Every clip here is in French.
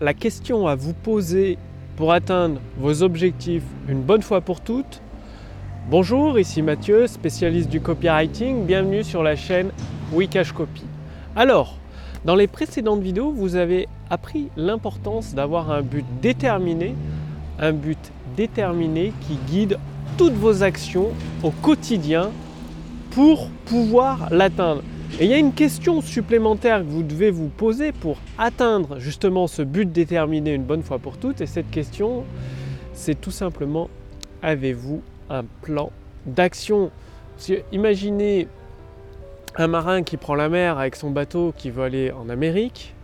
la question à vous poser pour atteindre vos objectifs une bonne fois pour toutes. Bonjour, ici Mathieu, spécialiste du copywriting. Bienvenue sur la chaîne Wikash Copy. Alors, dans les précédentes vidéos, vous avez appris l'importance d'avoir un but déterminé, un but déterminé qui guide toutes vos actions au quotidien pour pouvoir l'atteindre. Et il y a une question supplémentaire que vous devez vous poser pour atteindre justement ce but déterminé une bonne fois pour toutes. Et cette question, c'est tout simplement, avez-vous un plan d'action? Imaginez un marin qui prend la mer avec son bateau qui veut aller en Amérique,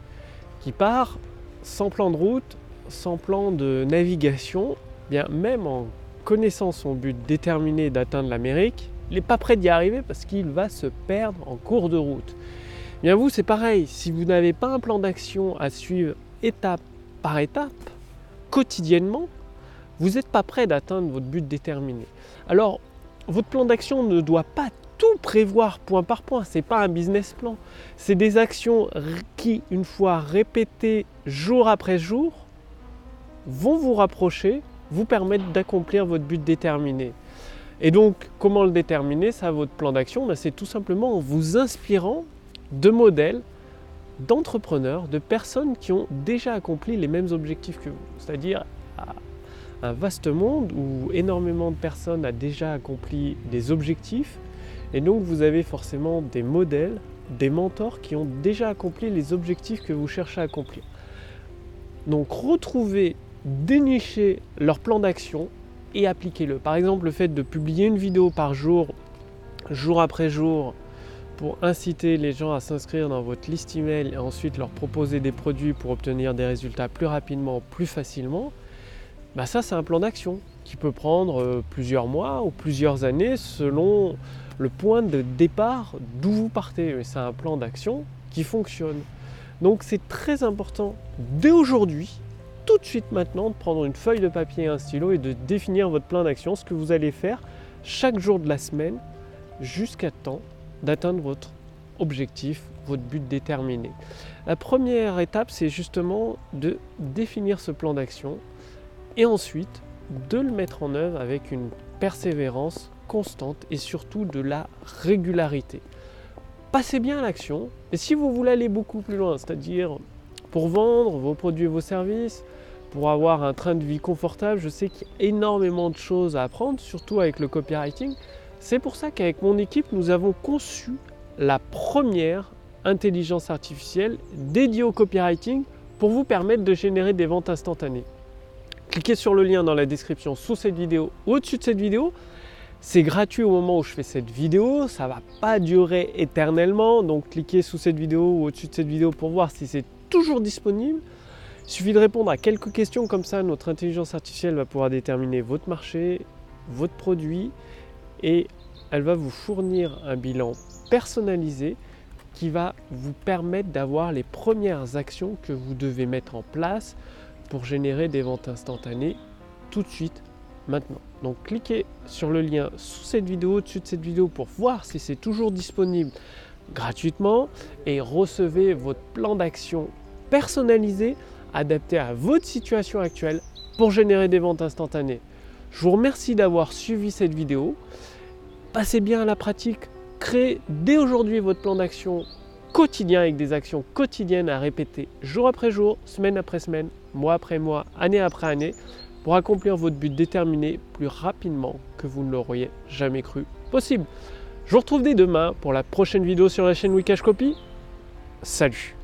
qui part sans plan de route, sans plan de navigation, bien même en connaissant son but déterminé d'atteindre l'Amérique, il n'est pas prêt d'y arriver parce qu'il va se perdre en cours de route. Bien vous, c'est pareil, si vous n'avez pas un plan d'action à suivre étape par étape, quotidiennement, vous n'êtes pas prêt d'atteindre votre but déterminé. Alors, votre plan d'action ne doit pas tout prévoir point par point, ce n'est pas un business plan. C'est des actions qui, une fois répétées jour après jour, vont vous rapprocher, vous permettre d'accomplir votre but déterminé. Et donc, comment le déterminer Ça, votre plan d'action, ben, c'est tout simplement en vous inspirant de modèles, d'entrepreneurs, de personnes qui ont déjà accompli les mêmes objectifs que vous. C'est-à-dire un vaste monde où énormément de personnes ont déjà accompli des objectifs. Et donc, vous avez forcément des modèles, des mentors qui ont déjà accompli les objectifs que vous cherchez à accomplir. Donc, retrouvez, dénichez leur plan d'action et appliquez-le. Par exemple, le fait de publier une vidéo par jour, jour après jour, pour inciter les gens à s'inscrire dans votre liste email et ensuite leur proposer des produits pour obtenir des résultats plus rapidement, plus facilement, bah ça c'est un plan d'action qui peut prendre euh, plusieurs mois ou plusieurs années selon le point de départ d'où vous partez. Mais c'est un plan d'action qui fonctionne. Donc c'est très important dès aujourd'hui tout de suite maintenant de prendre une feuille de papier et un stylo et de définir votre plan d'action, ce que vous allez faire chaque jour de la semaine jusqu'à temps d'atteindre votre objectif, votre but déterminé. La première étape, c'est justement de définir ce plan d'action et ensuite de le mettre en œuvre avec une persévérance constante et surtout de la régularité. Passez bien à l'action et si vous voulez aller beaucoup plus loin, c'est-à-dire pour vendre vos produits et vos services, pour avoir un train de vie confortable, je sais qu'il y a énormément de choses à apprendre, surtout avec le copywriting. C'est pour ça qu'avec mon équipe, nous avons conçu la première intelligence artificielle dédiée au copywriting pour vous permettre de générer des ventes instantanées. Cliquez sur le lien dans la description sous cette vidéo ou au-dessus de cette vidéo. C'est gratuit au moment où je fais cette vidéo, ça ne va pas durer éternellement, donc cliquez sous cette vidéo ou au-dessus de cette vidéo pour voir si c'est toujours disponible. Il suffit de répondre à quelques questions comme ça, notre intelligence artificielle va pouvoir déterminer votre marché, votre produit et elle va vous fournir un bilan personnalisé qui va vous permettre d'avoir les premières actions que vous devez mettre en place pour générer des ventes instantanées tout de suite maintenant. Donc cliquez sur le lien sous cette vidéo, au-dessus de cette vidéo pour voir si c'est toujours disponible gratuitement et recevez votre plan d'action personnalisé adapté à votre situation actuelle pour générer des ventes instantanées. Je vous remercie d'avoir suivi cette vidéo. Passez bien à la pratique. Créez dès aujourd'hui votre plan d'action quotidien avec des actions quotidiennes à répéter jour après jour, semaine après semaine, mois après mois, année après année pour accomplir votre but déterminé plus rapidement que vous ne l'auriez jamais cru possible. Je vous retrouve dès demain pour la prochaine vidéo sur la chaîne Wikash Copy. Salut